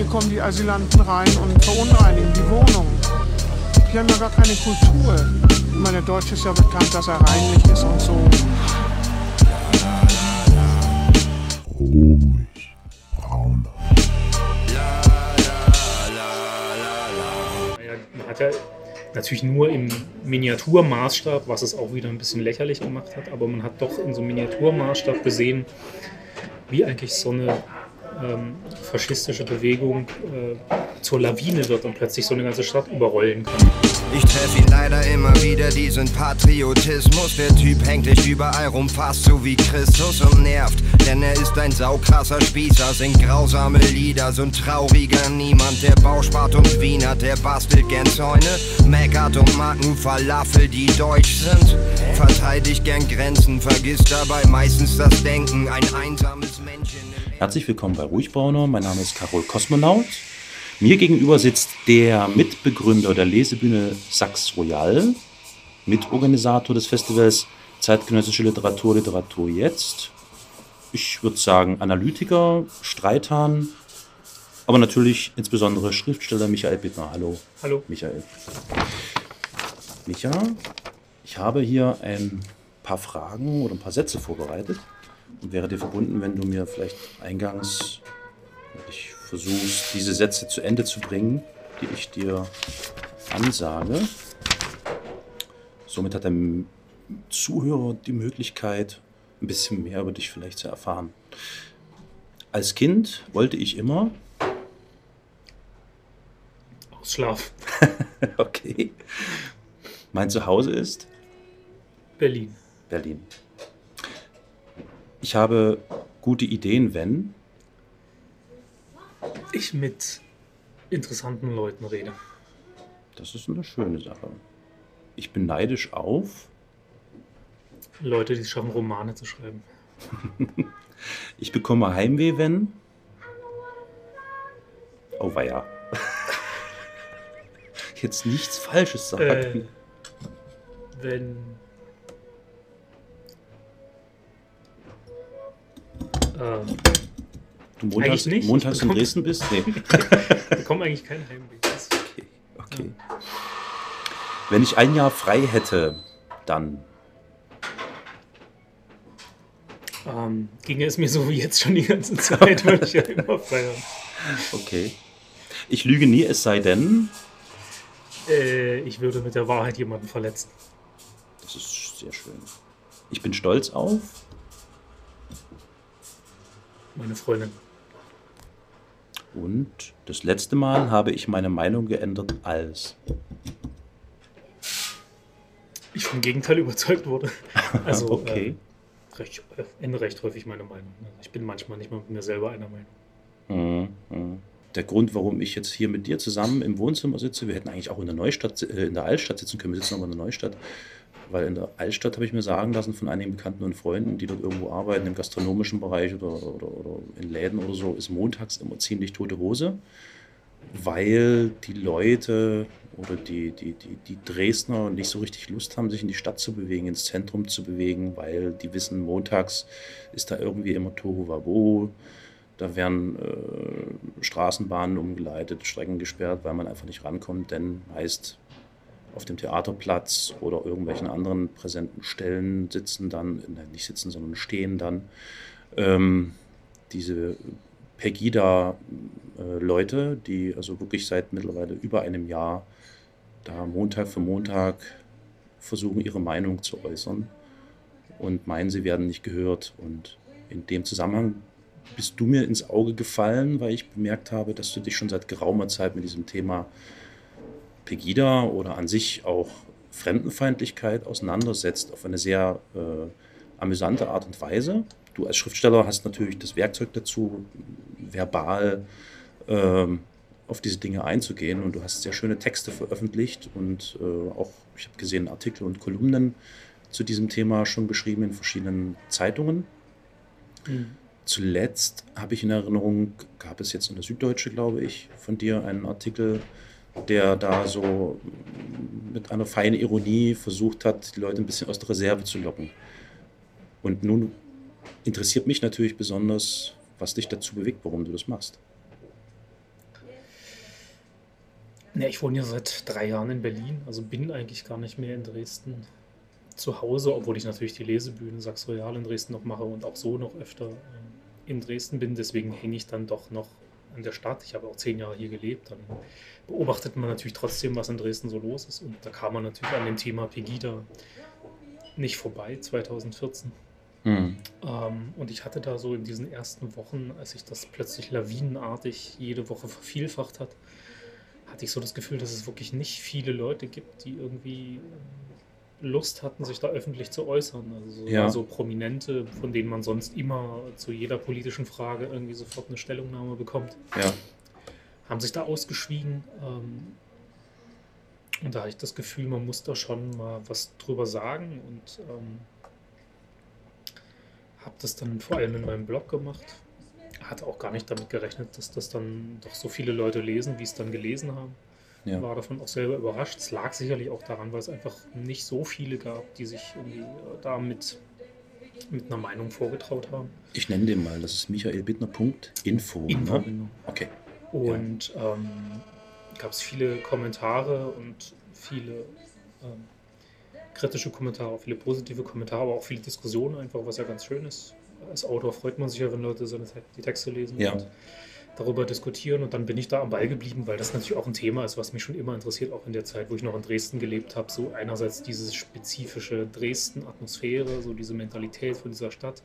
hier kommen die Asylanten rein und verunreinigen die Wohnung. Die haben ja gar keine Kultur. Ich meine, der Deutsche ist ja bekannt, dass er reinlich ist und so. Ruhig. Naja, man hat ja natürlich nur im Miniaturmaßstab, was es auch wieder ein bisschen lächerlich gemacht hat, aber man hat doch in so einem Miniaturmaßstab gesehen, wie eigentlich so eine ähm, faschistische Bewegung äh, zur Lawine wird und plötzlich so eine ganze Stadt überrollen kann. Ich treff ihn leider immer wieder, diesen Patriotismus. Der Typ hängt dich überall rum, fast so wie Christus und nervt. Denn er ist ein saukrasser Spießer, singt grausame Lieder, so ein trauriger Niemand. Der Bauspart und Wiener, der bastelt gern Zäune, meckert und mag nur Falafel, die deutsch sind. Verteidigt gern Grenzen, vergisst dabei meistens das Denken. Ein einsames Männchen Herzlich willkommen bei Ruhigbrauner. Mein Name ist Carol Kosmonaut. Mir gegenüber sitzt der Mitbegründer der Lesebühne Sachs Royal, Mitorganisator des Festivals Zeitgenössische Literatur, Literatur jetzt. Ich würde sagen Analytiker, Streithahn, aber natürlich insbesondere Schriftsteller Michael Bittner. Hallo, Hallo. Michael. Micha, ich habe hier ein paar Fragen oder ein paar Sätze vorbereitet und wäre dir verbunden, wenn du mir vielleicht eingangs ich versuchst, diese Sätze zu Ende zu bringen, die ich dir ansage. Somit hat der Zuhörer die Möglichkeit, ein bisschen mehr über dich vielleicht zu erfahren. Als Kind wollte ich immer, Ausschlaf. okay, mein Zuhause ist Berlin. Berlin. Ich habe gute Ideen, wenn Ich mit interessanten Leuten rede. Das ist eine schöne Sache. Ich bin neidisch auf. Leute, die es schaffen, Romane zu schreiben. Ich bekomme Heimweh, wenn. Oh, weia. Jetzt nichts Falsches sagen. Äh, wenn. Ähm, du montags, nicht. montags Ich in bekomme- Dresden bist? Nee. bekomme eigentlich kein Heimweh. Das- Okay. Wenn ich ein Jahr frei hätte, dann. Ähm, ginge es mir so wie jetzt schon die ganze Zeit, weil ich ja immer frei habe. Okay. Ich lüge nie, es sei denn. Äh, ich würde mit der Wahrheit jemanden verletzen. Das ist sehr schön. Ich bin stolz auf. Meine Freundin. Und das letzte Mal habe ich meine Meinung geändert als. Ich vom Gegenteil überzeugt wurde. Also, okay. äh, recht, äh, ändere recht häufig meine Meinung. Ich bin manchmal nicht mal mit mir selber einer Meinung. Mhm, mhm. Der Grund, warum ich jetzt hier mit dir zusammen im Wohnzimmer sitze, wir hätten eigentlich auch in der Neustadt, äh, in der Altstadt sitzen können, wir sitzen aber in der Neustadt, weil in der Altstadt habe ich mir sagen lassen von einigen Bekannten und Freunden, die dort irgendwo arbeiten, im gastronomischen Bereich oder, oder, oder in Läden oder so, ist montags immer ziemlich tote Hose, weil die Leute oder die, die, die, die Dresdner nicht so richtig Lust haben, sich in die Stadt zu bewegen, ins Zentrum zu bewegen, weil die wissen, montags ist da irgendwie immer Tohuwabohu. Da werden äh, Straßenbahnen umgeleitet, Strecken gesperrt, weil man einfach nicht rankommt, denn meist auf dem Theaterplatz oder irgendwelchen anderen präsenten Stellen sitzen dann, nicht sitzen, sondern stehen dann ähm, diese Pegida-Leute, die also wirklich seit mittlerweile über einem Jahr da Montag für Montag versuchen, ihre Meinung zu äußern und meinen, sie werden nicht gehört. Und in dem Zusammenhang bist du mir ins Auge gefallen, weil ich bemerkt habe, dass du dich schon seit geraumer Zeit mit diesem Thema Pegida oder an sich auch Fremdenfeindlichkeit auseinandersetzt auf eine sehr äh, amüsante Art und Weise. Du als Schriftsteller hast natürlich das Werkzeug dazu, verbal ähm, auf diese Dinge einzugehen und du hast sehr schöne Texte veröffentlicht und äh, auch, ich habe gesehen, Artikel und Kolumnen zu diesem Thema schon geschrieben in verschiedenen Zeitungen. Zuletzt habe ich in Erinnerung, gab es jetzt in der Süddeutsche, glaube ich, von dir einen Artikel, der da so mit einer feinen Ironie versucht hat, die Leute ein bisschen aus der Reserve zu locken. Und nun interessiert mich natürlich besonders, was dich dazu bewegt, warum du das machst. Ja, ich wohne ja seit drei Jahren in Berlin, also bin eigentlich gar nicht mehr in Dresden zu Hause, obwohl ich natürlich die Lesebühne Sachs Royal in Dresden noch mache und auch so noch öfter äh, in Dresden bin. Deswegen hänge ich dann doch noch an der Stadt. Ich habe auch zehn Jahre hier gelebt. Dann beobachtet man natürlich trotzdem, was in Dresden so los ist. Und da kam man natürlich an dem Thema Pegida nicht vorbei, 2014. Mhm. Ähm, und ich hatte da so in diesen ersten Wochen, als sich das plötzlich lawinenartig jede Woche vervielfacht hat, hatte ich so das Gefühl, dass es wirklich nicht viele Leute gibt, die irgendwie Lust hatten, sich da öffentlich zu äußern. Also so, Ja. so Prominente, von denen man sonst immer zu jeder politischen Frage irgendwie sofort eine Stellungnahme bekommt, Ja. haben sich da ausgeschwiegen. Ähm, und da hatte ich das Gefühl, man muss da schon mal was drüber sagen und ähm, habe das dann vor allem in meinem Blog gemacht. Hatte auch gar nicht damit gerechnet, dass das dann doch so viele Leute lesen, wie es dann gelesen haben. Ja. War davon auch selber überrascht. Es lag sicherlich auch daran, weil es einfach nicht so viele gab, die sich irgendwie äh, da mit, mit einer Meinung vorgetraut haben. Ich nenne den mal, das ist michaelbittner.info. Info, Ne? genau. Okay. Und ähm, gab es viele Kommentare und viele ähm, kritische Kommentare, viele positive Kommentare, aber auch viele Diskussionen einfach, was ja ganz schön ist. Als Autor freut man sich ja, wenn Leute seine die Texte lesen Ja. und darüber diskutieren. Und dann bin ich da am Ball geblieben, weil das natürlich auch ein Thema ist, was mich schon immer interessiert, auch in der Zeit, wo ich noch in Dresden gelebt habe. So einerseits diese spezifische Dresden-Atmosphäre, so diese Mentalität von dieser Stadt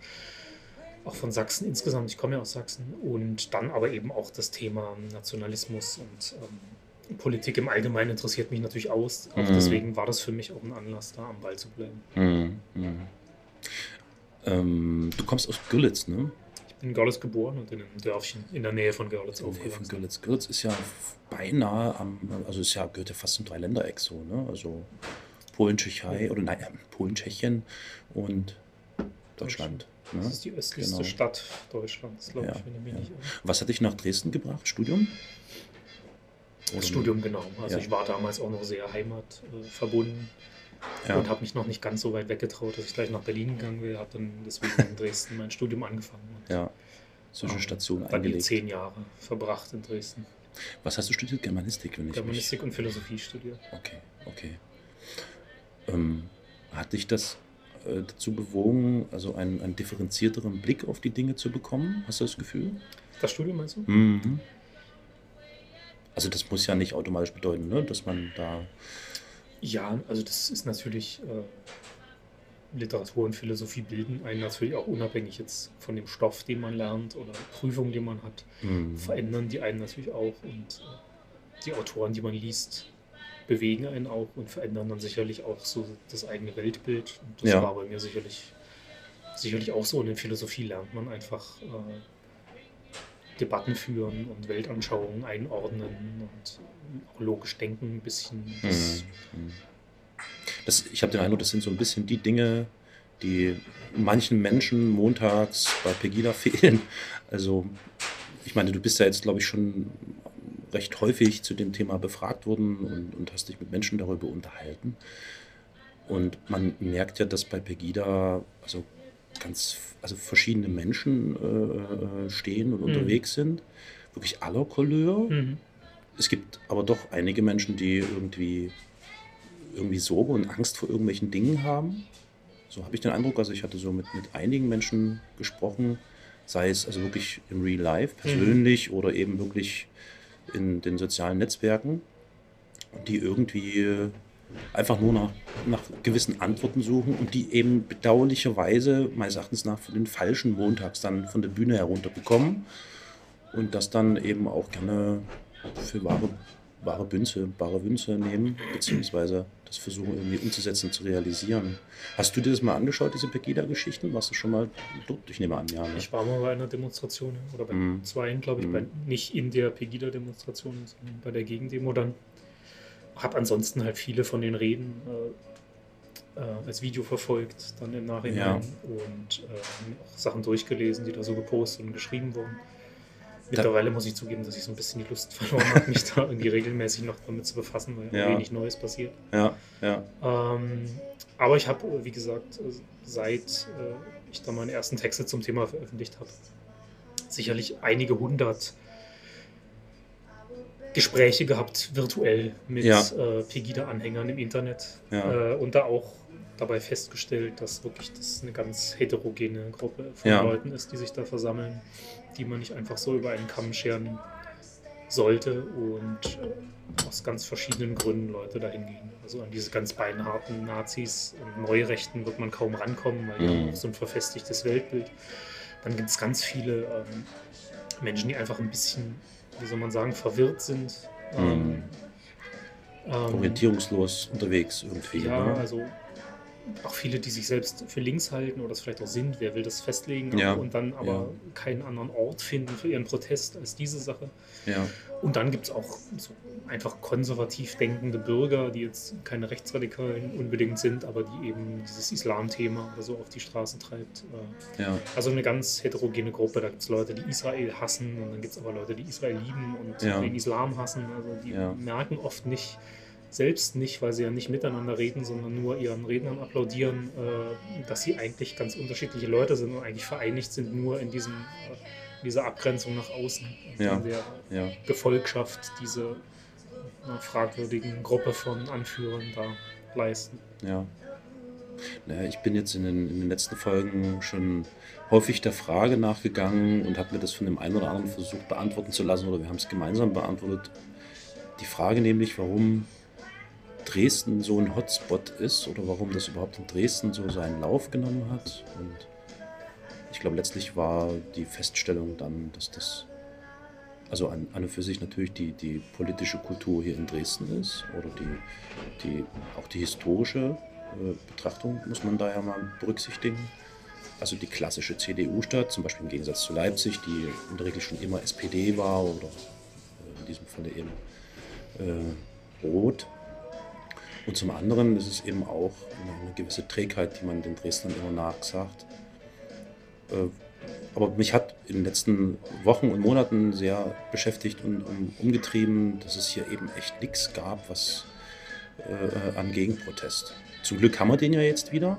auch von Sachsen insgesamt, ich komme ja aus Sachsen, und dann aber eben auch das Thema Nationalismus und ähm, Politik im Allgemeinen interessiert mich natürlich aus. Auch Mhm. deswegen war das für mich auch ein Anlass, da am Ball zu bleiben. Mhm. Mhm. Ähm, du kommst aus Görlitz, ne? In Görlitz geboren und in einem Dörfchen in der Nähe von Görlitz In Nähe von. Görlitz. Görlitz ist ja beinahe am, also ist ja, gehört ja fast zum Dreiländereck so, ne? Also Polen, Tschechei, oder nein, äh, Polen, Tschechien und Deutschland. Ne? Das ist die östlichste Genau. Stadt Deutschlands, glaube Ja, ich, wenn ich mich ja. nicht irre. Was hat dich nach Dresden gebracht? Studium? Das Oder- Studium, genau. Also Ja. ich war damals auch noch sehr heimatverbunden äh, Ja. und habe mich noch nicht ganz so weit weggetraut, dass ich gleich nach Berlin gegangen wäre. Habe dann deswegen in Dresden mein Studium angefangen. Und ja. Zwischenstation die eingelegt. zehn Jahre verbracht in Dresden. Was hast du studiert? Germanistik, wenn ich Germanistik und Philosophie studiert. mich... Okay, okay. Ähm, hat dich das äh, dazu bewogen, also einen, einen differenzierteren Blick auf die Dinge zu bekommen? Hast du das Gefühl? Das Studium meinst du? Mhm. Also das muss ja nicht automatisch bedeuten, ne? dass man da... Ja, also das ist natürlich, äh, Literatur und Philosophie bilden einen natürlich auch unabhängig jetzt von dem Stoff, den man lernt oder Prüfungen, die man hat, Mhm. verändern die einen natürlich auch und äh, die Autoren, die man liest, bewegen einen auch und verändern dann sicherlich auch so das eigene Weltbild. Und das Ja. war bei mir sicherlich, sicherlich auch so. Und in Philosophie lernt man einfach äh, Debatten führen und Weltanschauungen einordnen und auch logisch denken ein bisschen. Das, Mhm. Das, ich habe den Eindruck, das sind so ein bisschen die Dinge, die manchen Menschen montags bei Pegida fehlen. Also, ich meine, du bist ja jetzt, glaube ich, schon recht häufig zu dem Thema befragt worden und, und hast dich mit Menschen darüber unterhalten. Und man merkt ja, dass bei Pegida also ganz also verschiedene Menschen äh, äh, stehen und unterwegs sind, wirklich aller Couleur. Mhm. Es gibt aber doch einige Menschen, die irgendwie, irgendwie Sorge und Angst vor irgendwelchen Dingen haben. So habe ich den Eindruck. Also ich hatte so mit, mit einigen Menschen gesprochen, sei es also wirklich im Real Life, persönlich oder eben wirklich in den sozialen Netzwerken, die irgendwie einfach nur nach, nach gewissen Antworten suchen und die eben bedauerlicherweise meines Erachtens nach von den falschen Montags dann von der Bühne herunterbekommen und das dann eben auch gerne für wahre, wahre Bünze, bare Wünsche nehmen, beziehungsweise das versuchen irgendwie umzusetzen, zu realisieren. Hast du dir das mal angeschaut, diese Pegida-Geschichten? Warst du schon mal dort? Ich nehme an, ja. Ne? Ich war mal bei einer Demonstration oder bei Mhm. zweien, glaube ich, Mhm. bei, nicht in der Pegida-Demonstration, sondern bei der Gegendemo dann. Habe ansonsten halt viele von den Reden äh, äh, als Video verfolgt, dann im Nachhinein Ja. und äh, mir auch Sachen durchgelesen, die da so gepostet und geschrieben wurden. Mittlerweile muss ich zugeben, dass ich so ein bisschen die Lust verloren habe, mich da irgendwie regelmäßig noch damit zu befassen, weil Ja. wenig Neues passiert. Ja, ja. Ähm, aber ich habe, wie gesagt, seit äh, ich da meine ersten Texte zum Thema veröffentlicht habe, sicherlich einige hundert Gespräche gehabt, virtuell mit Ja. äh, Pegida-Anhängern im Internet Ja. äh, und da auch dabei festgestellt, dass wirklich das eine ganz heterogene Gruppe von Ja. Leuten ist, die sich da versammeln, die man nicht einfach so über einen Kamm scheren sollte und äh, aus ganz verschiedenen Gründen Leute dahin gehen. Also an diese ganz beinharten Nazis und Neurechten wird man kaum rankommen, weil Mhm. auch so ein verfestigtes Weltbild. Dann gibt es ganz viele ähm, Menschen, die einfach ein bisschen, wie soll man sagen, verwirrt sind. Ähm, ähm, Orientierungslos unterwegs irgendwie. ja, ne? also auch viele, die sich selbst für links halten oder es vielleicht auch sind, wer will das festlegen Ja, und dann aber ja. keinen anderen Ort finden für ihren Protest als diese Sache. ja. Und dann gibt es auch so einfach konservativ denkende Bürger, die jetzt keine Rechtsradikalen unbedingt sind, aber die eben dieses Islam-Thema oder so auf die Straße treibt. Äh. Also eine ganz heterogene Gruppe. Da gibt es Leute, die Israel hassen und dann gibt es aber Leute, die Israel lieben und den Islam hassen. Also die merken oft nicht, selbst nicht, weil sie ja nicht miteinander reden, sondern nur ihren Rednern applaudieren, äh, dass sie eigentlich ganz unterschiedliche Leute sind und eigentlich vereinigt sind nur in diesem, äh, dieser Abgrenzung nach außen. und Ja. In der ja. Gefolgschaft diese äh, fragwürdigen Gruppe von Anführern da leisten. Ja. Naja, ich bin jetzt in den, in den letzten Folgen schon häufig der Frage nachgegangen und habe mir das von dem einen oder anderen versucht beantworten zu lassen oder wir haben es gemeinsam beantwortet. Die Frage nämlich, warum Dresden so ein Hotspot ist oder warum das überhaupt in Dresden so seinen Lauf genommen hat. Und ich glaube, letztlich war die Feststellung dann, dass das also an, an und für sich natürlich die, die politische Kultur hier in Dresden ist oder die, die, auch die historische äh, Betrachtung muss man da ja mal berücksichtigen. Also die klassische CDU-Stadt, zum Beispiel im Gegensatz zu Leipzig, die in der Regel schon immer SPD war oder äh, in diesem Falle eben äh, Rot. Und zum anderen ist es eben auch eine, gewisse Trägheit, die man den Dresdnern immer nachsagt. Äh, aber mich hat in den letzten Wochen und Monaten sehr beschäftigt und um, umgetrieben, dass es hier eben echt nichts gab, was äh, an Gegenprotest. Zum Glück haben wir den ja jetzt wieder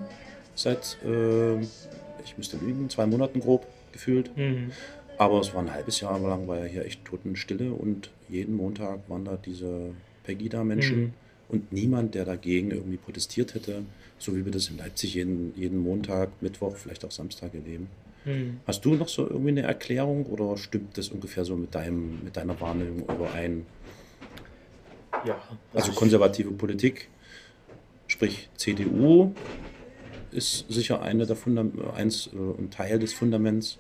seit, äh, ich müsste lügen, zwei Monaten grob gefühlt. Mhm. Aber es war ein halbes Jahr lang, war ja hier echt Totenstille und jeden Montag waren da diese Pegida-Menschen Mhm. Und niemand, der dagegen irgendwie protestiert hätte, so wie wir das in Leipzig jeden, jeden Montag, Mittwoch, vielleicht auch Samstag erleben. Mhm. Hast du noch so irgendwie eine Erklärung oder stimmt das ungefähr so mit, deinem, mit deiner Wahrnehmung überein? Ja, Also konservative Politik, sprich CDU, ist sicher eine der Fundam eins, äh, ein Teil des Fundaments.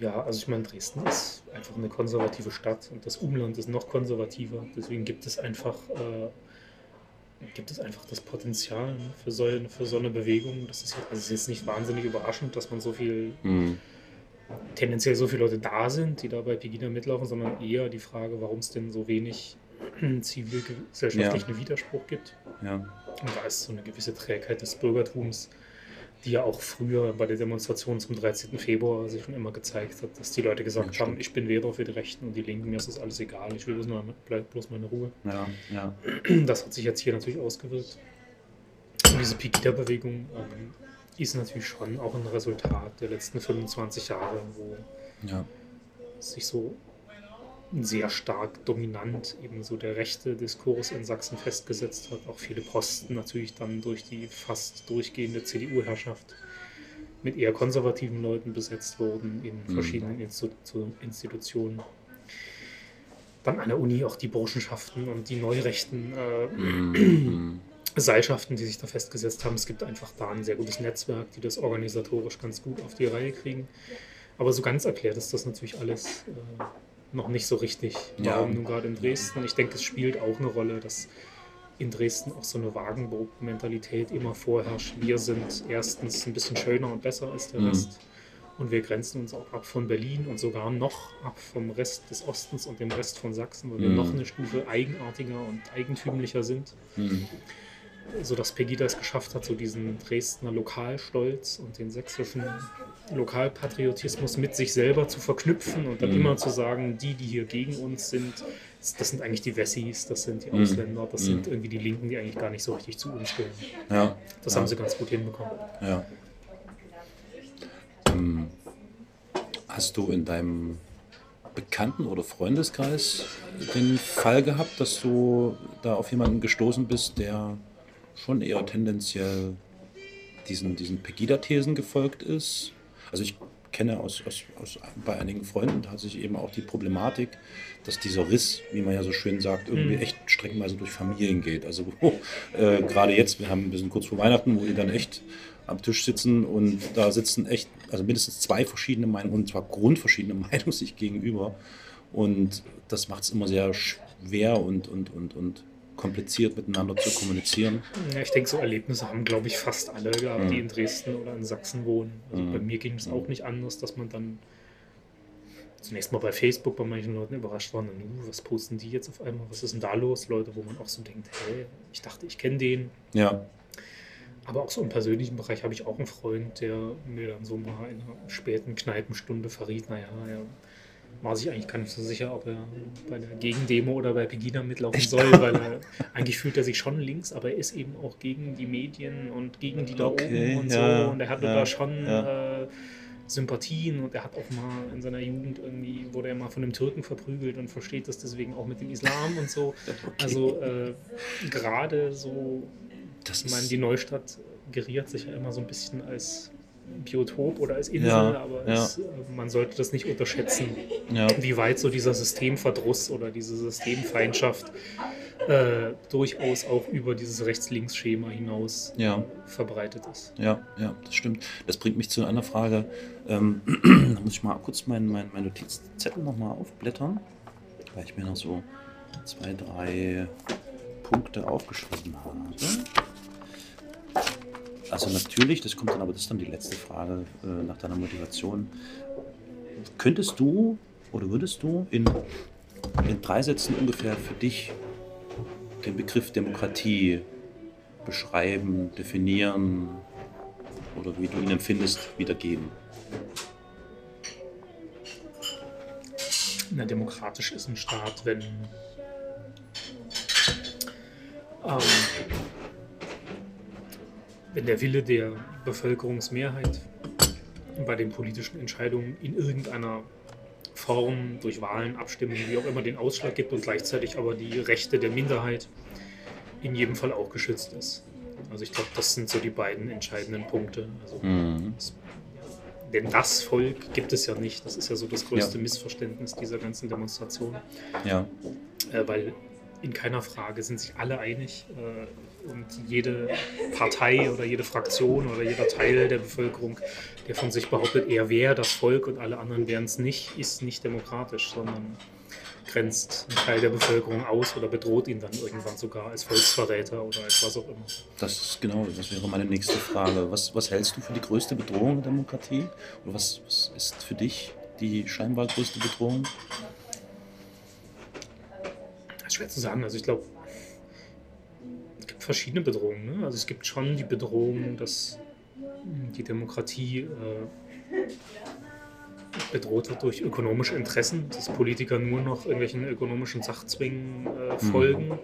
Ja, also ich meine, Dresden ist einfach eine konservative Stadt und das Umland ist noch konservativer. Deswegen gibt es einfach, äh, gibt es einfach das Potenzial ne, für, so, für so eine Bewegung. Das ist, jetzt, also ist jetzt nicht wahnsinnig überraschend, dass man so viel, Hm. tendenziell so viele Leute da sind, die da bei Pegida mitlaufen, sondern eher die Frage, warum es denn so wenig zivilgesellschaftlichen Widerspruch gibt. Ja, Und da ist so eine gewisse Trägheit des Bürgertums, die ja auch früher bei der Demonstration zum 13. Februar sich schon immer gezeigt hat, dass die Leute gesagt Ja, haben, stimmt. ich bin weder für die Rechten und die Linken, mir ist das alles egal, ich will bloß, nur, bleib bloß meine Ruhe. ja, ja. Das hat sich jetzt hier natürlich ausgewirkt. Und diese Pegida-Bewegung ähm, ist natürlich schon auch ein Resultat der letzten 25 Jahre, wo ja. sich so sehr stark dominant eben so der rechte Diskurs in Sachsen festgesetzt hat. Auch viele Posten natürlich dann durch die fast durchgehende CDU-Herrschaft mit eher konservativen Leuten besetzt wurden in Mhm. verschiedenen Institu Institutionen. Dann an der Uni auch die Burschenschaften und die neurechten äh, Mhm. Seilschaften, die sich da festgesetzt haben. Es gibt einfach da ein sehr gutes Netzwerk, die das organisatorisch ganz gut auf die Reihe kriegen. Aber so ganz erklärt ist das natürlich alles äh, noch nicht so richtig. Ja. Warum nun gerade in Dresden? Ich denke, es spielt auch eine Rolle, dass in Dresden auch so eine Wagenburg-Mentalität immer vorherrscht. Wir sind erstens ein bisschen schöner und besser als der Mhm. Rest. Und wir grenzen uns auch ab von Berlin und sogar noch ab vom Rest des Ostens und dem Rest von Sachsen, weil wir Mhm. noch eine Stufe eigenartiger und eigentümlicher sind Mhm. Sodass Pegida es geschafft hat, so diesen Dresdner Lokalstolz und den sächsischen Lokalpatriotismus mit sich selber zu verknüpfen und dann Mhm. immer zu sagen, die, die hier gegen uns sind, das sind eigentlich die Wessis, das sind die Mhm. Ausländer, das Mhm. sind irgendwie die Linken, die eigentlich gar nicht so richtig zu uns gehören. Ja. Das ja. haben sie ganz gut hinbekommen. Ja. Ähm, hast du in deinem Bekannten- oder Freundeskreis den Fall gehabt, dass du da auf jemanden gestoßen bist, der schon eher tendenziell diesen, diesen Pegida-Thesen gefolgt ist? Also ich kenne aus, aus, aus, bei einigen Freunden tatsächlich eben auch die Problematik, dass dieser Riss, wie man ja so schön sagt, irgendwie Mhm. echt streckenweise durch Familien geht. Also wo, äh, gerade jetzt, wir haben ein bisschen kurz vor Weihnachten, wo die dann echt am Tisch sitzen und da sitzen echt, also mindestens zwei verschiedene Meinungen und zwar grundverschiedene Meinungen sich gegenüber. Und das macht es immer sehr schwer und, und, und, und kompliziert miteinander zu kommunizieren. Ja, ich denke, so Erlebnisse haben, glaube ich, fast alle gehabt, Mhm. die in Dresden oder in Sachsen wohnen. Also Mhm. bei mir ging es auch nicht anders, dass man dann zunächst mal bei Facebook bei manchen Leuten überrascht war, "Nu, was posten die jetzt auf einmal, was ist denn da los? Leute, wo man auch so denkt, hey, ich dachte, ich kenne den. Ja, Aber auch so im persönlichen Bereich habe ich auch einen Freund, der mir dann so mal in einer späten Kneipenstunde verriet, naja, er war sich eigentlich gar nicht so sicher, ob er bei der Gegendemo oder bei Pegida mitlaufen soll, weil er, eigentlich fühlt er sich schon links, aber er ist eben auch gegen die Medien und gegen die da Okay, oben und ja, so. Und er hatte ja, da schon ja. äh, Sympathien und er hat auch mal in seiner Jugend irgendwie, wurde er mal von einem Türken verprügelt und versteht das deswegen auch mit dem Islam und so. okay. Also äh, gerade so das ich meine, die Neustadt geriert sich ja immer so ein bisschen als Biotop oder als Insel, Ja, aber ja. es, äh, man sollte das nicht unterschätzen, ja, wie weit so dieser Systemverdruss oder diese Systemfeindschaft äh, durchaus auch über dieses Rechts-Links-Schema hinaus ja. verbreitet ist. Ja, ja, das stimmt. Das bringt mich zu einer Frage. Ähm, da muss ich mal kurz meinen mein, mein Notizzettel nochmal aufblättern, weil ich mir noch so zwei, drei Punkte aufgeschrieben habe. Also natürlich, das kommt dann aber, das ist dann die letzte Frage äh, nach deiner Motivation. Könntest du oder würdest du in, in drei Sätzen ungefähr für dich den Begriff Demokratie beschreiben, definieren oder wie du ihn empfindest, wiedergeben? Na, demokratisch ist ein Staat, wenn ähm, wenn der Wille der Bevölkerungsmehrheit bei den politischen Entscheidungen in irgendeiner Form durch Wahlen, Abstimmungen, wie auch immer, den Ausschlag gibt und gleichzeitig aber die Rechte der Minderheit in jedem Fall auch geschützt ist. Also ich glaube, das sind so die beiden entscheidenden Punkte. Also Mhm. das, denn das Volk gibt es ja nicht. Das ist ja so das größte Ja. Missverständnis dieser ganzen Demonstration. Ja, Äh, weil in keiner Frage sind sich alle einig äh, und jede Partei oder jede Fraktion oder jeder Teil der Bevölkerung, der von sich behauptet, er wäre das Volk und alle anderen wären es nicht, ist nicht demokratisch, sondern grenzt einen Teil der Bevölkerung aus oder bedroht ihn dann irgendwann sogar als Volksverräter oder als was auch immer. das ist genau, das wäre meine nächste Frage. Was, was hältst du für die größte Bedrohung der Demokratie? Oder was, was ist für dich die scheinbar größte Bedrohung? Schwer zu sagen. Also ich glaube, es gibt verschiedene Bedrohungen. Ne? Also es gibt schon die Bedrohung, dass mh, die Demokratie äh, bedroht wird durch ökonomische Interessen, dass Politiker nur noch irgendwelchen ökonomischen Sachzwängen äh, folgen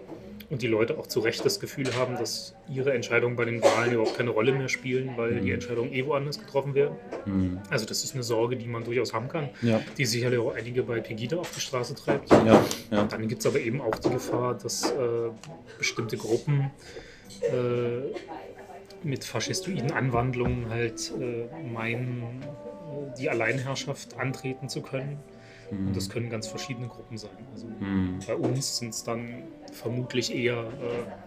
und die Leute auch zu Recht das Gefühl haben, dass ihre Entscheidungen bei den Wahlen überhaupt keine Rolle mehr spielen, weil die Entscheidungen eh woanders getroffen werden. Mhm. Also das ist eine Sorge, die man durchaus haben kann, Ja, die sicherlich auch einige bei Pegida auf die Straße treibt. ja, ja. Dann gibt es aber eben auch die Gefahr, dass äh, bestimmte Gruppen äh, mit faschistoiden Anwandlungen halt äh, meinen, äh, die Alleinherrschaft antreten zu können. Und das können ganz verschiedene Gruppen sein. Also Mhm. bei uns sind es dann vermutlich eher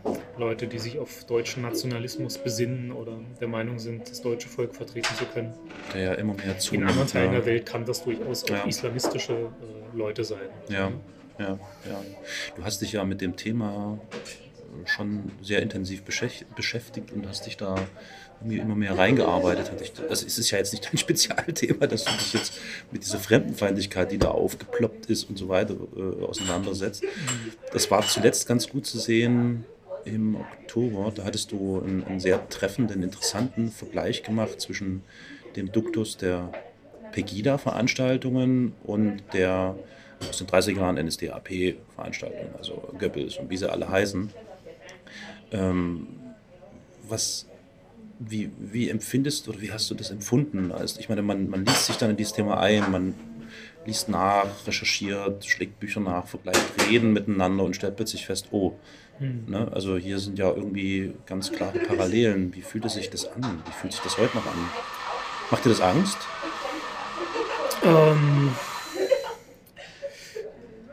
äh, Leute, die sich auf deutschen Nationalismus besinnen oder der Meinung sind, das deutsche Volk vertreten zu können. Der ja immer mehr In zunimmt. anderen Teilen ja. der Welt kann das durchaus auch Ja. islamistische äh, Leute sein. Ja, ja, ja. Du hast dich ja mit dem Thema schon sehr intensiv beschäft- beschäftigt und hast dich da irgendwie immer mehr reingearbeitet. Hat dich, also es ist ja jetzt nicht dein Spezialthema, dass du dich jetzt mit dieser Fremdenfeindlichkeit, die da aufgeploppt ist und so weiter, äh, auseinandersetzt. Das war zuletzt ganz gut zu sehen im Oktober. Da hattest du einen, einen sehr treffenden, interessanten Vergleich gemacht zwischen dem Duktus der Pegida-Veranstaltungen und der aus den 30er Jahren NSDAP-Veranstaltungen, also Goebbels und wie sie alle heißen. Ähm, was, wie, wie empfindest oder wie hast du das empfunden? Also ich meine, man, man liest sich dann in dieses Thema ein, man liest nach, recherchiert, schlägt Bücher nach, vergleicht Reden miteinander und stellt plötzlich fest, oh, Hm. ne, also hier sind ja irgendwie ganz klare Parallelen. Wie fühlt es sich das an? Wie fühlt sich das heute noch an? Macht dir das Angst? Ähm,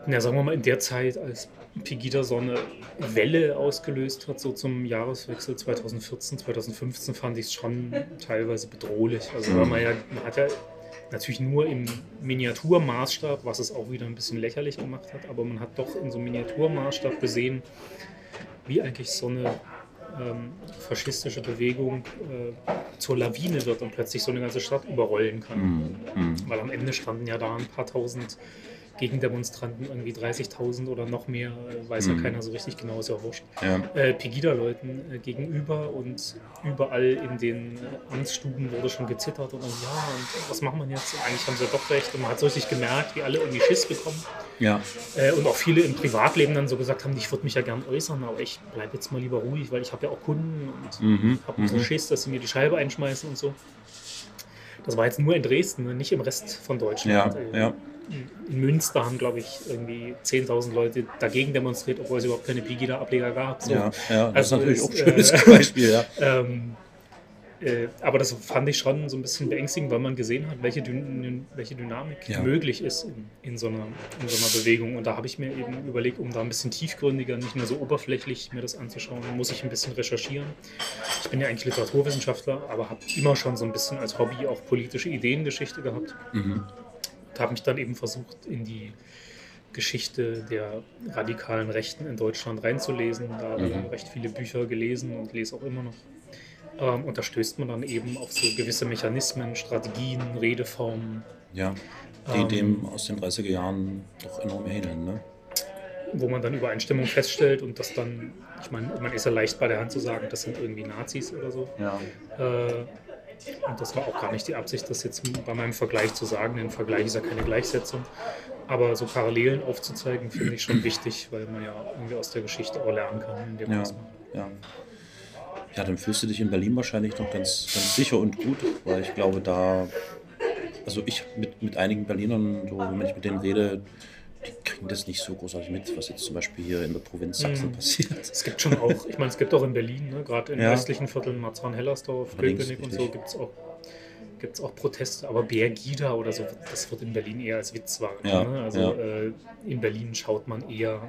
ja, sagen wir mal, in der Zeit, als Pegida so eine Welle ausgelöst hat, so zum Jahreswechsel 2014, 2015, fand ich es schon teilweise bedrohlich. Also, weil man ja, man hat ja natürlich nur im Miniaturmaßstab, was es auch wieder ein bisschen lächerlich gemacht hat, aber man hat doch in so einem Miniaturmaßstab gesehen, wie eigentlich so eine ähm, faschistische Bewegung äh, zur Lawine wird und plötzlich so eine ganze Stadt überrollen kann. Hm, hm. Weil am Ende standen ja da ein paar tausend Gegendemonstranten, irgendwie 30.000 oder noch mehr, äh, weiß ja Mhm. keiner so richtig genau, ist ja auch wurscht. Ja. Äh, Pegida-Leuten äh, gegenüber und überall in den äh, Amtsstuben wurde schon gezittert und dann, ja, und was machen wir jetzt? Und eigentlich haben sie doch recht und man hat so richtig gemerkt, wie alle irgendwie Schiss bekommen. ja. Äh, und auch viele im Privatleben dann so gesagt haben, ich würde mich ja gern äußern, aber ich bleibe jetzt mal lieber ruhig, weil ich habe ja auch Kunden und Mhm. habe so Mhm. Schiss, dass sie mir die Scheibe einschmeißen und so. Das war jetzt nur in Dresden, ne, nicht im Rest von Deutschland. Ja, Äh, ja. In Münster haben, glaube ich, irgendwie 10.000 Leute dagegen demonstriert, obwohl es überhaupt keine Pegida-Ableger gab. So. Ja, ja, das Also ist natürlich auch ein schönes äh, Beispiel, ja. Ähm, äh, aber das fand ich schon so ein bisschen beängstigend, weil man gesehen hat, welche, Dyn welche Dynamik Ja. möglich ist in, in, so einer, in so einer Bewegung. Und da habe ich mir eben überlegt, um da ein bisschen tiefgründiger, nicht nur so oberflächlich mir das anzuschauen, muss ich ein bisschen recherchieren. Ich bin ja eigentlich Literaturwissenschaftler, aber habe immer schon so ein bisschen als Hobby auch politische Ideengeschichte gehabt. Mhm. Und habe mich dann eben versucht, in die Geschichte der radikalen Rechten in Deutschland reinzulesen. Da habe ich Mhm. recht viele Bücher gelesen und lese auch immer noch. Ähm, und da stößt man dann eben auf so gewisse Mechanismen, Strategien, Redeformen, Ja, die Ähm, dem aus den 30er Jahren doch enorm ähneln, ne? wo man dann Übereinstimmung feststellt und das dann, ich meine, man ist ja leicht bei der Hand zu sagen, das sind irgendwie Nazis oder so. Ja. Äh, und das war auch gar nicht die Absicht, das jetzt bei meinem Vergleich zu sagen, denn Vergleich ist ja keine Gleichsetzung. Aber so Parallelen aufzuzeigen, finde ich schon wichtig, weil man ja irgendwie aus der Geschichte auch lernen kann, indem man Ja, das macht. ja. Ja, dann fühlst du dich in Berlin wahrscheinlich noch ganz, ganz sicher und gut, weil ich glaube, da, also ich mit, mit einigen Berlinern, so, wenn ich mit denen rede, die kriegen das nicht so großartig mit, was jetzt zum Beispiel hier in der Provinz Sachsen Mhm. passiert. Es gibt schon auch, ich meine, es gibt auch in Berlin, ne, gerade in Ja. östlichen Vierteln, Marzahn-Hellersdorf, Köpenick und so, gibt es auch, gibt's auch Proteste. Aber Bergida oder so, das wird in Berlin eher als Witz wahrgenommen. Ja, Ne? Also ja. äh, in Berlin schaut man eher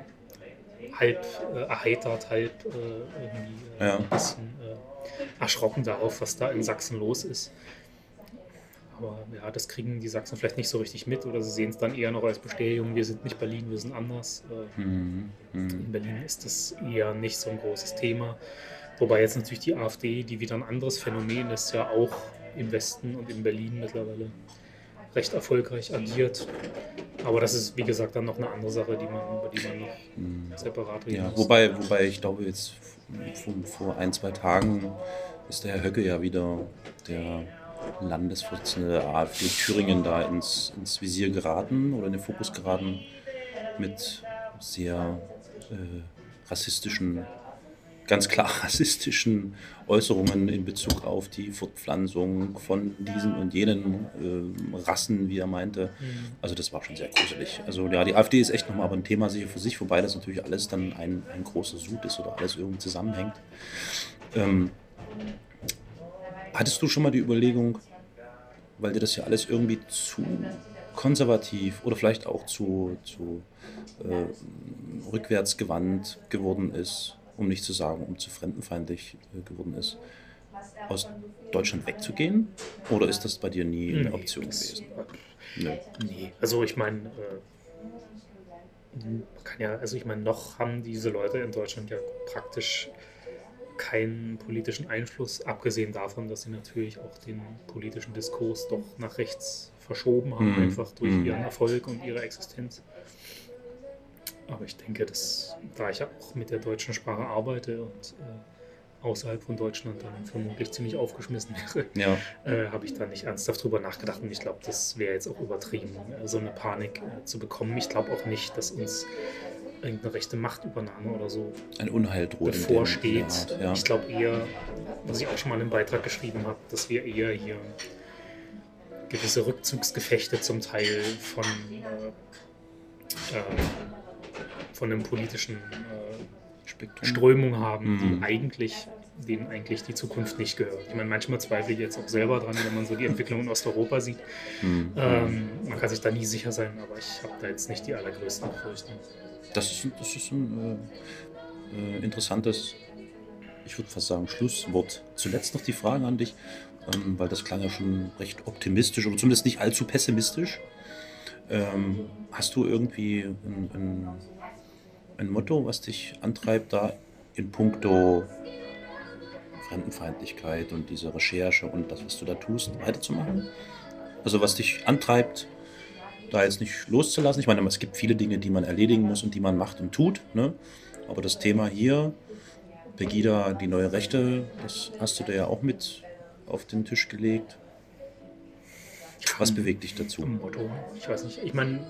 halb äh, erheitert, halb äh, irgendwie äh, Ja. ein bisschen äh, erschrocken darauf, was da in Sachsen los ist. Aber ja, das kriegen die Sachsen vielleicht nicht so richtig mit oder sie sehen es dann eher noch als Bestätigung, wir sind nicht Berlin, wir sind anders. Äh, Mhm. Mhm. in Berlin ist das eher nicht so ein großes Thema. Wobei jetzt natürlich die AfD, die wieder ein anderes Phänomen ist, ja auch im Westen und in Berlin mittlerweile recht erfolgreich agiert. Aber das ist, wie gesagt, dann noch eine andere Sache, die man, über die man noch Mhm. separat reden Ja, muss. wobei, wobei ich glaube, jetzt vor, vor ein, zwei Tagen ist der Herr Höcke ja wieder der Landesvorsitzende der AfD Thüringen da ins, ins Visier geraten oder in den Fokus geraten mit sehr äh, rassistischen, ganz klar rassistischen Äußerungen in Bezug auf die Fortpflanzung von diesen und jenen äh, Rassen, wie er meinte. Mhm. Also das war schon sehr gruselig. Also ja, die AfD ist echt nochmal aber ein Thema sicher für sich, wobei das natürlich alles dann ein, ein großer Sud ist oder alles irgendwie zusammenhängt. Ähm, hattest du schon mal die Überlegung, weil dir das ja alles irgendwie zu konservativ oder vielleicht auch zu, zu äh, rückwärtsgewandt geworden ist, um nicht zu sagen, um zu fremdenfeindlich äh, geworden ist, aus Deutschland wegzugehen? Oder ist das bei dir nie eine Nee, Option das- gewesen? Nö. Nee, also ich meine, äh, kann ja, also ich meine, noch haben diese Leute in Deutschland ja praktisch keinen politischen Einfluss, abgesehen davon, dass sie natürlich auch den politischen Diskurs doch nach rechts verschoben haben, Mhm. einfach durch Mhm. ihren Erfolg und ihre Existenz. Aber ich denke, dass da ich ja auch mit der deutschen Sprache arbeite und äh, außerhalb von Deutschland dann vermutlich ziemlich aufgeschmissen wäre, Ja, äh, habe ich da nicht ernsthaft drüber nachgedacht und ich glaube, das wäre jetzt auch übertrieben, äh, so eine Panik äh, zu bekommen. Ich glaube auch nicht, dass uns irgendeine rechte Machtübernahme oder so ein Unheil droht. bevorsteht. Ja. Ich glaube eher, was ich auch schon mal in einem Beitrag geschrieben habe, dass wir eher hier gewisse Rückzugsgefechte zum Teil von, äh, von einem politischen äh, Strömung haben, Mhm. die eigentlich denen eigentlich die Zukunft nicht gehört. Ich meine, manchmal zweifle ich jetzt auch selber dran, wenn man so die Entwicklung in Osteuropa sieht. Mhm. Ähm, man kann sich da nie sicher sein, aber ich habe da jetzt nicht die allergrößten Befürchtungen. Das ist, das ist ein äh, äh, interessantes, ich würde fast sagen, Schlusswort. Zuletzt noch die Frage an dich, ähm, weil das klang ja schon recht optimistisch oder zumindest nicht allzu pessimistisch. Ähm, hast du irgendwie ein, ein, ein Motto, was dich antreibt, da in puncto Fremdenfeindlichkeit und diese Recherche und das, was du da tust, weiterzumachen? Also was dich antreibt, da jetzt nicht loszulassen. Ich meine, es gibt viele Dinge, die man erledigen muss und die man macht und tut. Ne? Aber das Thema hier, Pegida, die neue Rechte, das hast du da ja auch mit auf den Tisch gelegt. Was bewegt dich dazu? Motto. Ich weiß nicht. Ich meine,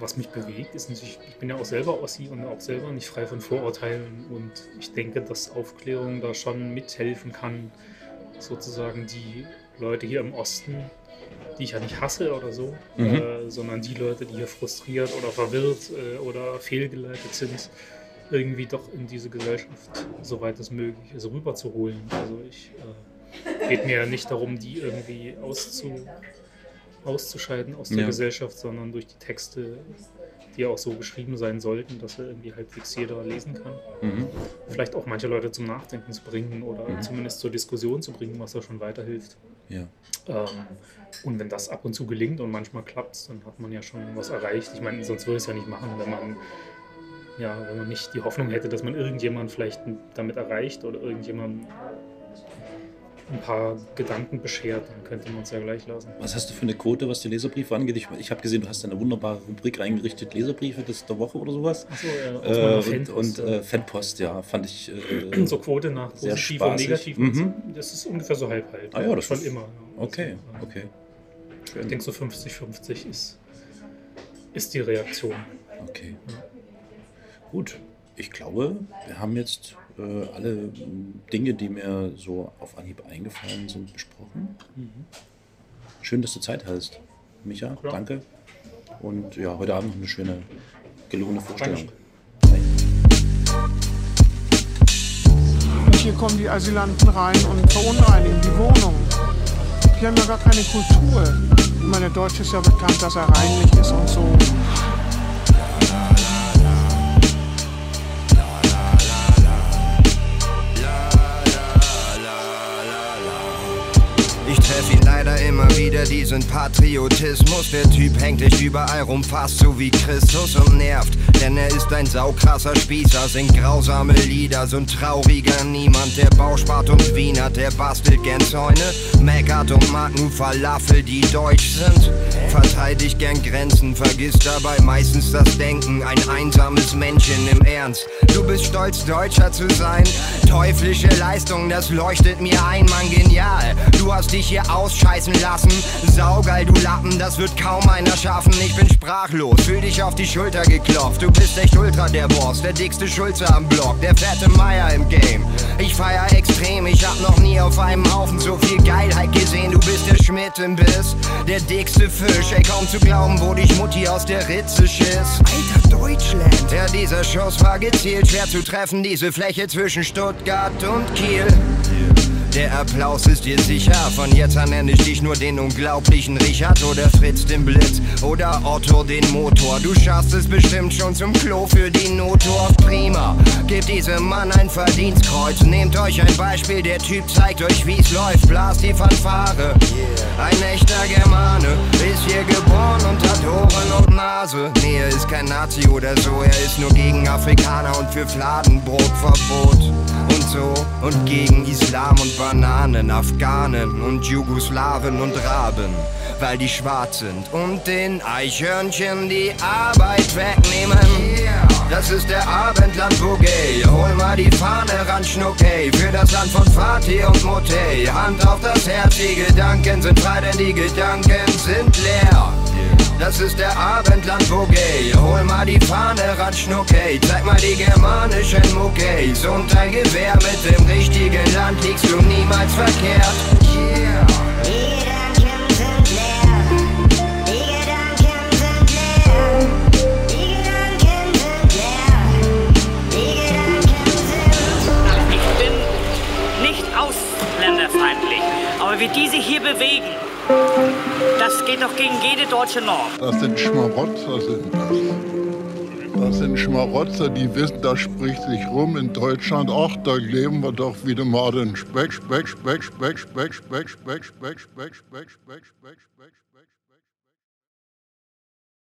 was mich bewegt, ist natürlich, ich bin ja auch selber Ossi und auch selber nicht frei von Vorurteilen. Und ich denke, dass Aufklärung da schon mithelfen kann, sozusagen die Leute hier im Osten, die ich ja nicht hasse oder so, Mhm. äh, sondern die Leute, die hier frustriert oder verwirrt äh, oder fehlgeleitet sind, irgendwie doch in diese Gesellschaft, soweit es möglich ist, rüberzuholen. Also ich äh, geht mir ja nicht darum, die irgendwie auszu, auszuscheiden aus der Ja. Gesellschaft, sondern durch die Texte, die ja auch so geschrieben sein sollten, dass er irgendwie halbwegs jeder lesen kann. Mhm. Vielleicht auch manche Leute zum Nachdenken zu bringen oder Mhm. zumindest zur Diskussion zu bringen, was da schon weiterhilft. Ja. Ähm, und wenn das ab und zu gelingt und manchmal klappt, dann hat man ja schon was erreicht. Ich meine, sonst würde ich es ja nicht machen, wenn man, ja, wenn man nicht die Hoffnung hätte, dass man irgendjemand vielleicht damit erreicht oder irgendjemand ein paar Gedanken beschert, dann könnte man es ja gleich lassen. Was hast du für eine Quote, was die Leserbriefe angeht? Ich, ich habe gesehen, du hast eine wunderbare Rubrik reingerichtet, Leserbriefe des, der Woche oder sowas. Achso, ja, Äh, und Fanpost, und ja. äh, Fanpost, ja, fand ich. Äh, so Quote nach positiv und negativ. Mhm. Das ist ungefähr so halb halb. Ah ja, das schon ist- immer. ja. okay, Also, okay. Ich denke, so 50-50 ist, ist die Reaktion. Okay. Gut. Ich glaube, wir haben jetzt äh, alle m, Dinge, die mir so auf Anhieb eingefallen sind, besprochen. Schön, dass du Zeit hast, Micha. Klar. Danke. Und ja, heute Abend noch eine schöne, gelungene Vorstellung. Hier kommen die Asylanten rein und verunreinigen die Wohnung. Die haben ja gar keine Kultur. Ich meine, der Deutsche ist ja bekannt, dass er reinlich ist und so. Leider immer wieder, diesen Patriotismus. Der Typ hängt dich überall rum, fast so wie Christus und nervt. Denn er ist ein saukrasser Spießer, singt grausame Lieder, so ein trauriger Niemand. Der Bauspart und Wiener, der bastelt gern Zäune, meckert und mag nur Falafel, die deutsch sind. Verteidigt gern Grenzen, vergisst dabei meistens das Denken. Ein einsames Männchen im Ernst. Du bist stolz, Deutscher zu sein. Teuflische Leistung, das leuchtet mir ein, Mann, genial. Du hast dich hier ausscheißen lassen. Saugeil, du Lappen, das wird kaum einer schaffen. Ich bin sprachlos, fühl dich auf die Schulter geklopft. Du bist echt ultra der Boss, der dickste Schulze am Block, der fette Meier im Game. Ich feier extrem, ich hab noch nie auf einem Haufen so viel Geilheit gesehen. Du bist der Schmidt im Biss, der dickste Fisch. Ey, kaum zu glauben, wo dich Mutti aus der Ritze schiss. Alter Deutschland. Ja, dieser Schuss war gezielt, schwer zu treffen, diese Fläche zwischen Stuttgart und Kiel. Der Applaus ist dir sicher. Von jetzt an nenne ich dich nur den unglaublichen Richard oder Fritz den Blitz oder Otto den Motor. Du schaffst es bestimmt schon zum Klo für die Notdurft. Prima. Gebt diesem Mann ein Verdienstkreuz. Nehmt euch ein Beispiel, der Typ zeigt euch, wie's läuft. Blast die Fanfare. Ein echter Germane ist hier geboren und hat Ohren und Nase. Nee, er ist kein Nazi oder so. Er ist nur gegen Afrikaner und für Fladenbrotverbot und so und gegen Islam und Bananen, Afghanen und Jugoslawen und Raben, weil die schwarz sind und den Eichhörnchen die Arbeit wegnehmen. Das ist der Abendland Bouquet. Hol mal die Fahne ran, Schnuckey, für das Land von Fatih und Motey. Hand auf das Herz, die Gedanken sind frei, denn die Gedanken sind leer das ist der Abendland wo gay. Hol mal die Fahne, Ratschnuckey, zeig mal die germanischen Muckeys und dein Gewehr mit dem richtigen Land liegst du niemals verkehrt. Yeah. Die Gedanken sind leer, die Gedanken sind leer, die Gedanken sind leer, die Gedanken sind leer. Ich bin nicht ausländerfeindlich, aber wie diese hier bewegen, das geht doch gegen jede deutsche Norm. Das sind Schmarotzer, sind das. Das sind Schmarotzer, die wissen, das spricht sich rum in Deutschland. Ach, da leben wir doch wieder mal den Speck, Speck, Speck, Speck, Speck, Speck, Speck, Speck, Speck, Speck, Speck, Speck, Speck.